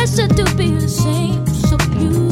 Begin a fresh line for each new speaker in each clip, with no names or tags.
pressure to be the same. So you.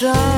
done.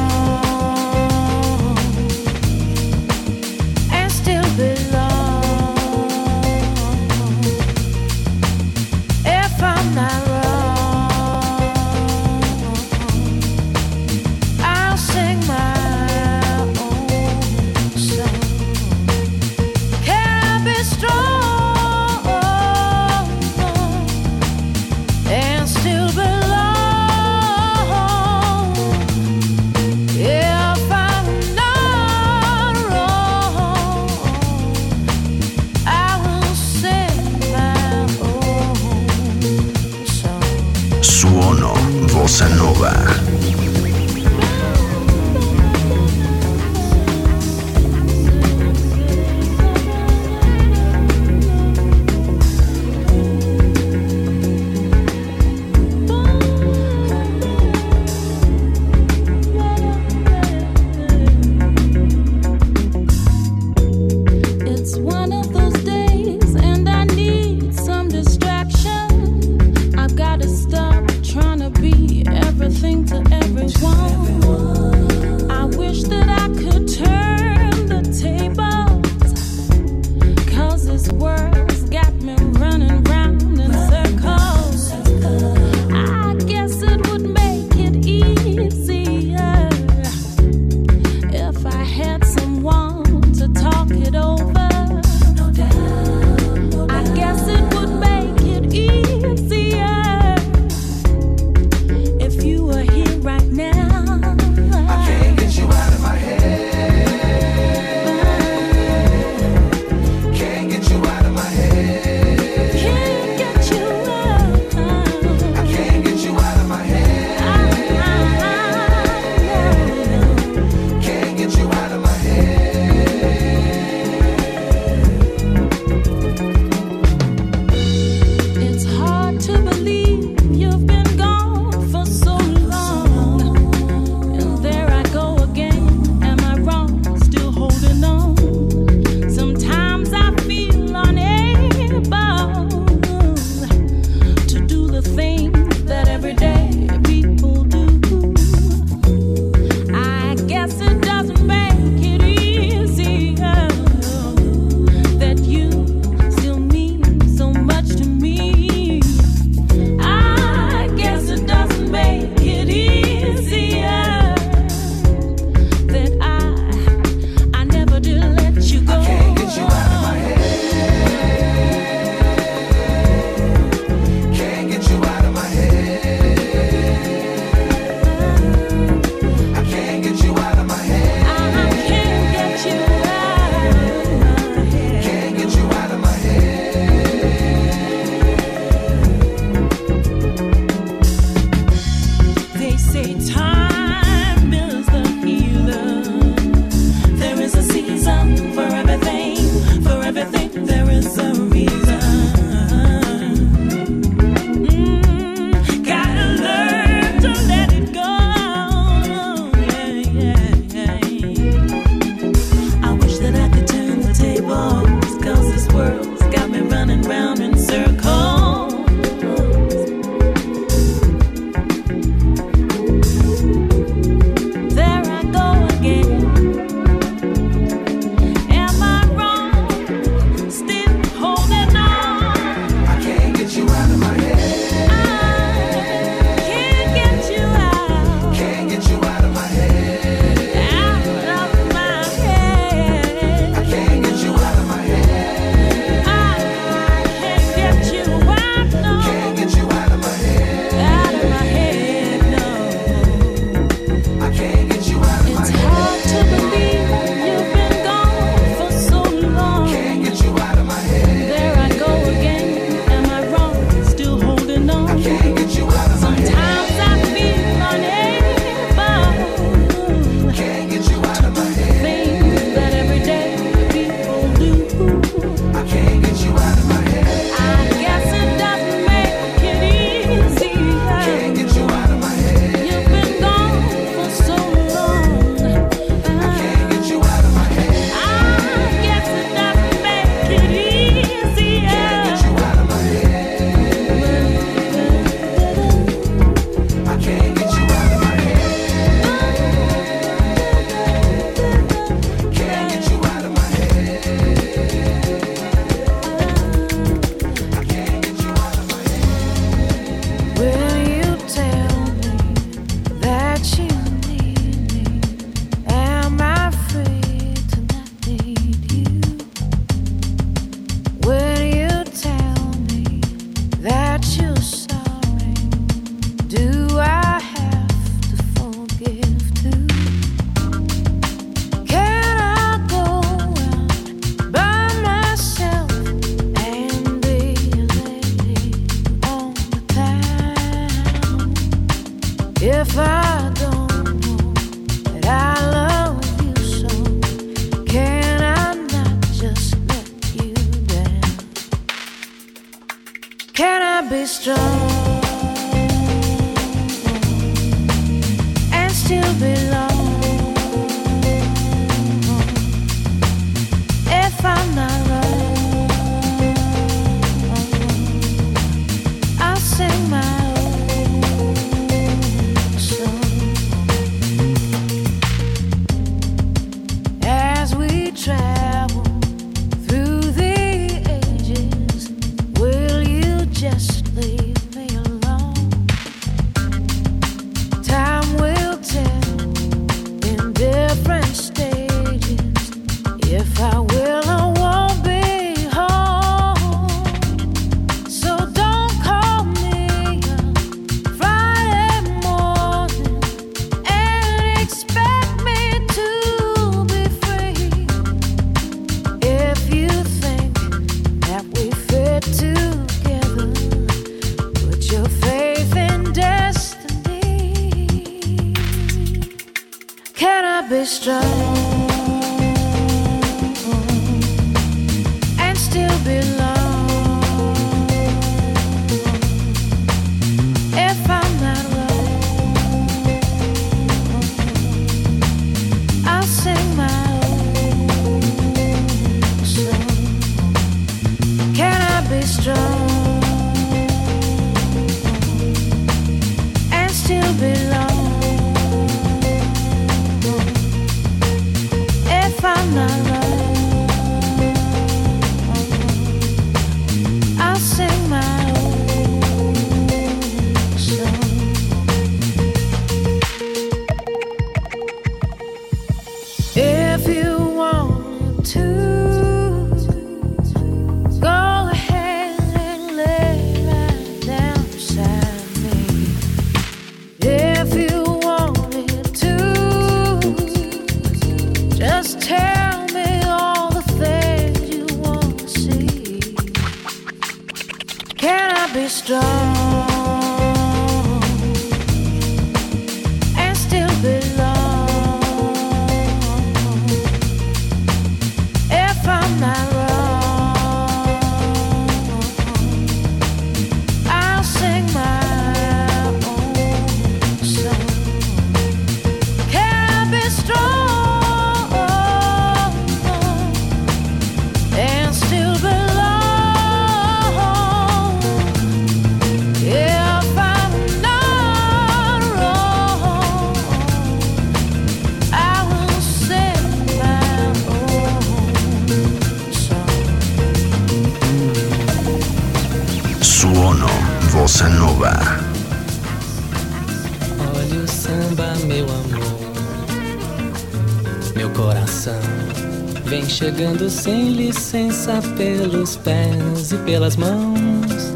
Pelos pés e pelas mãos,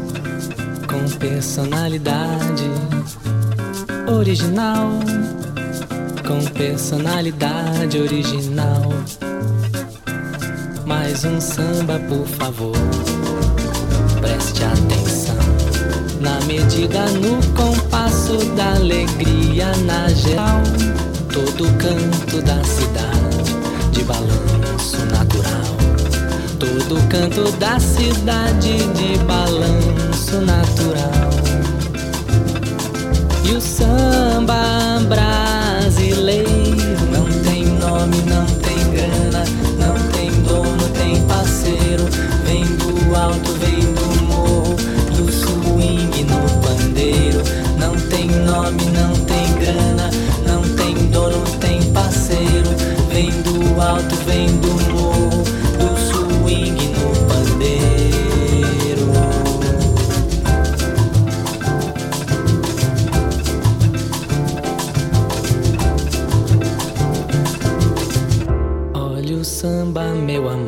com personalidade original, com personalidade original. Mais um samba, por favor, preste atenção. Na medida, no compasso da alegria, na geral, todo canto da cidade de balão. Todo canto da cidade de balanço natural. E o samba brasileiro não tem nome, não tem grana, não tem dono, tem parceiro. Vem do alto, vem do morro, do swing no pandeiro. Não tem nome, não tem grana, não tem dono, tem parceiro. Vem do alto, vem do morro,
没完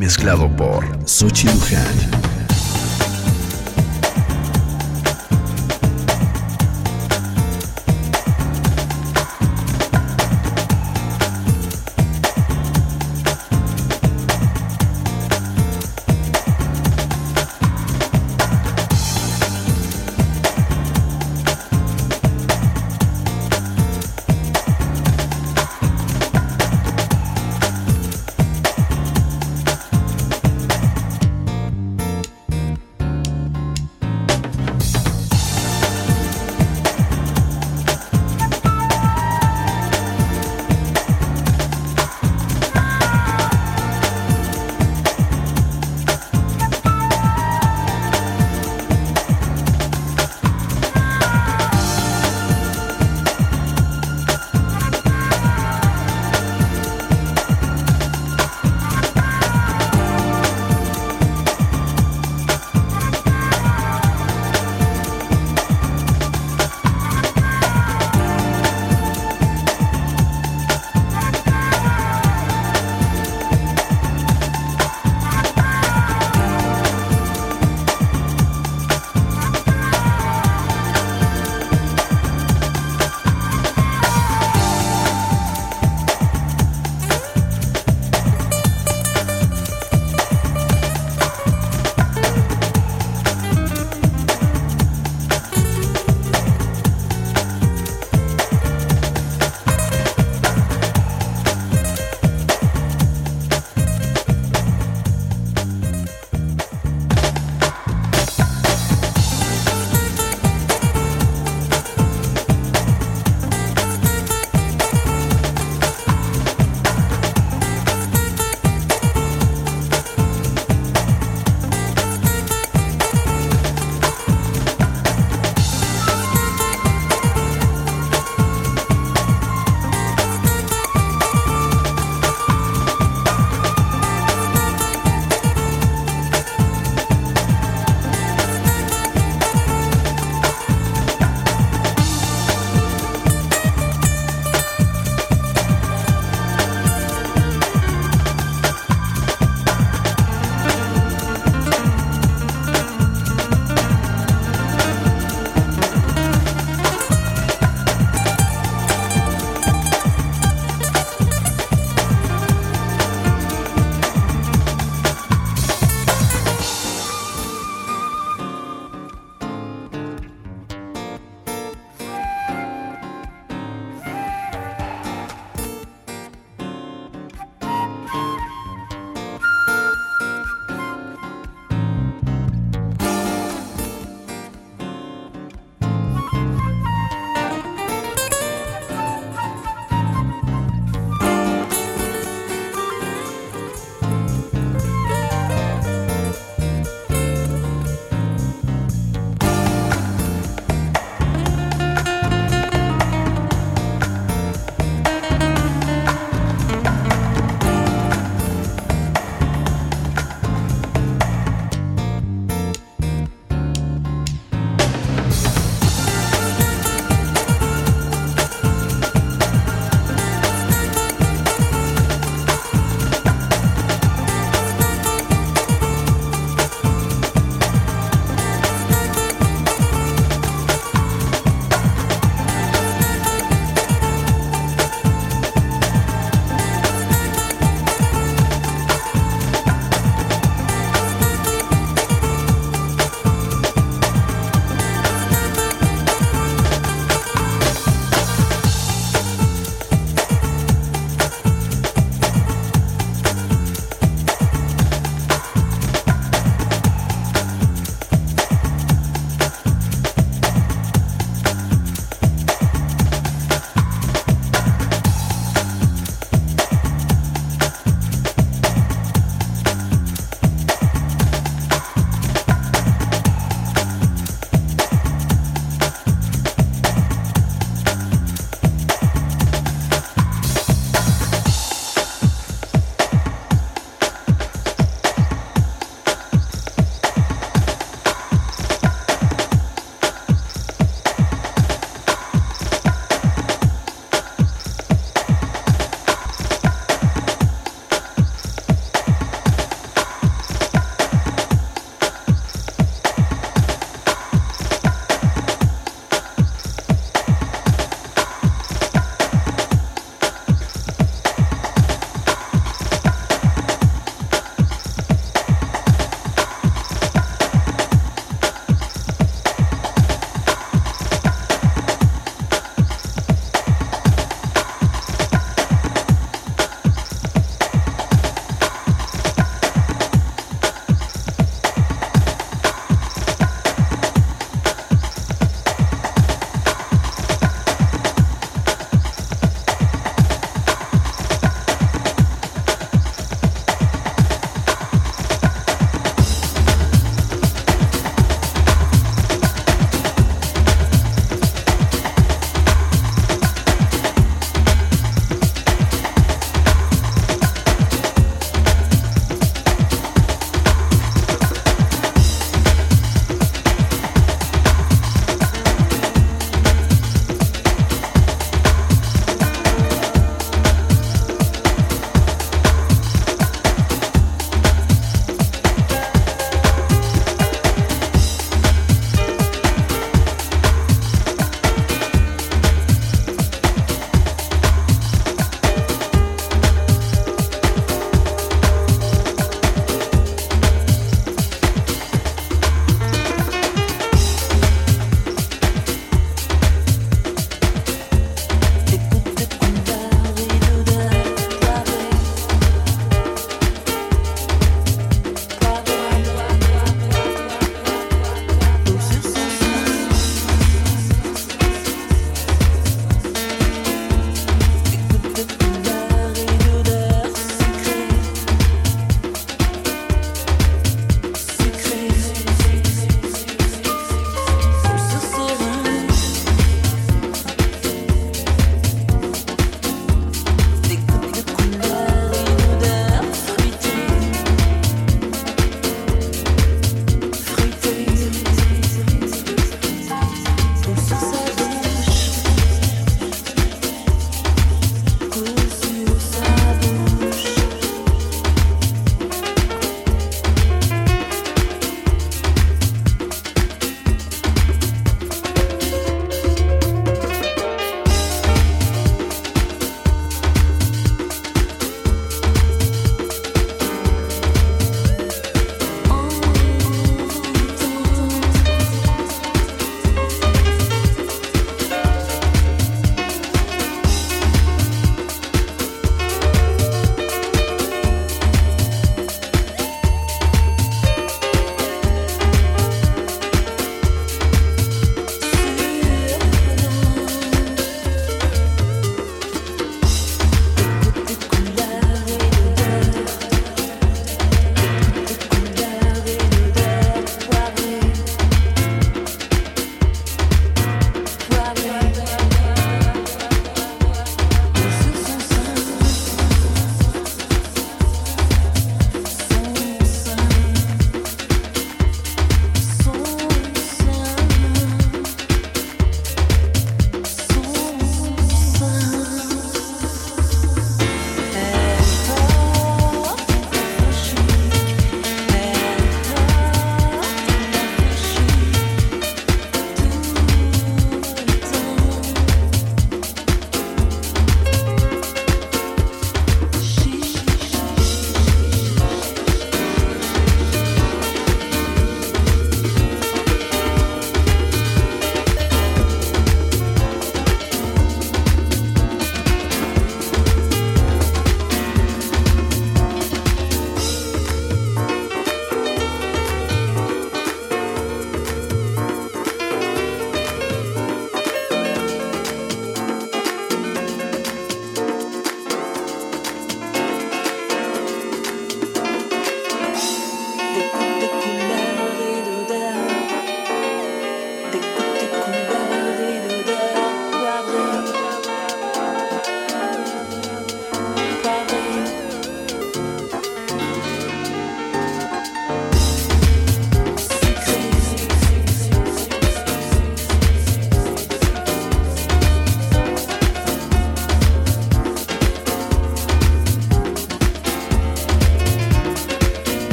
mezclado por Sochi Luján.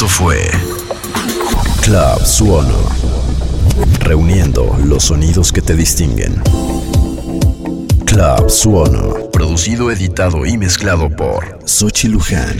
Esto fue Club Suono. Reuniendo los sonidos que te distinguen. Club Suono. Producido, editado y mezclado por Sochi Luján.